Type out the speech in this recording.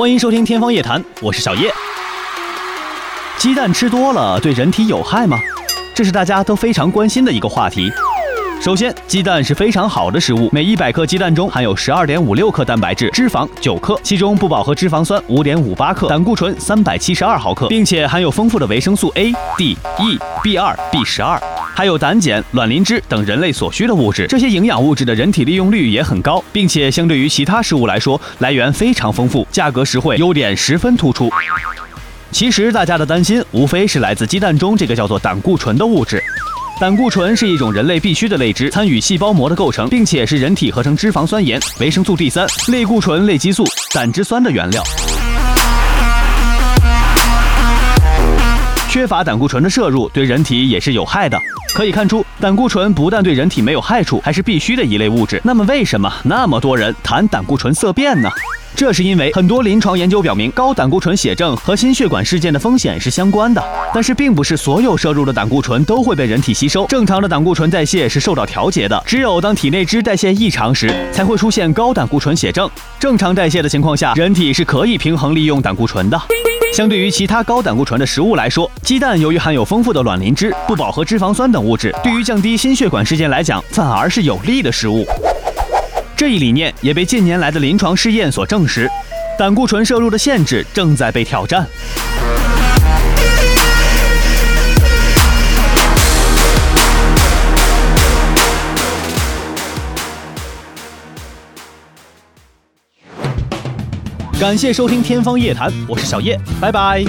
欢迎收听《天方夜谭》，我是小叶。鸡蛋吃多了对人体有害吗？这是大家都非常关心的一个话题。首先，鸡蛋是非常好的食物，每一百克鸡蛋中含有十二点五六克蛋白质，脂肪九克，其中不饱和脂肪酸五点五八克，胆固醇三百七十二毫克，并且含有丰富的维生素 A、D、E、B 二、B 十二，还有胆碱、卵磷脂等人类所需的物质。这些营养物质的人体利用率也很高，并且相对于其他食物来说，来源非常丰富，价格实惠，优点十分突出。其实大家的担心无非是来自鸡蛋中这个叫做胆固醇的物质。胆固醇是一种人类必需的类脂，参与细胞膜的构成，并且是人体合成脂肪酸盐、维生素 D 三、类固醇类激素、胆汁酸的原料。缺乏胆固醇的摄入对人体也是有害的。可以看出，胆固醇不但对人体没有害处，还是必须的一类物质。那么，为什么那么多人谈胆固醇色变呢？这是因为很多临床研究表明，高胆固醇血症和心血管事件的风险是相关的。但是，并不是所有摄入的胆固醇都会被人体吸收。正常的胆固醇代谢是受到调节的，只有当体内脂代谢异常时，才会出现高胆固醇血症。正常代谢的情况下，人体是可以平衡利用胆固醇的。相对于其他高胆固醇的食物来说，鸡蛋由于含有丰富的卵磷脂、不饱和脂肪酸等物质，对于降低心血管事件来讲，反而是有利的食物。这一理念也被近年来的临床试验所证实，胆固醇摄入的限制正在被挑战。感谢收听《天方夜谭》，我是小叶，拜拜。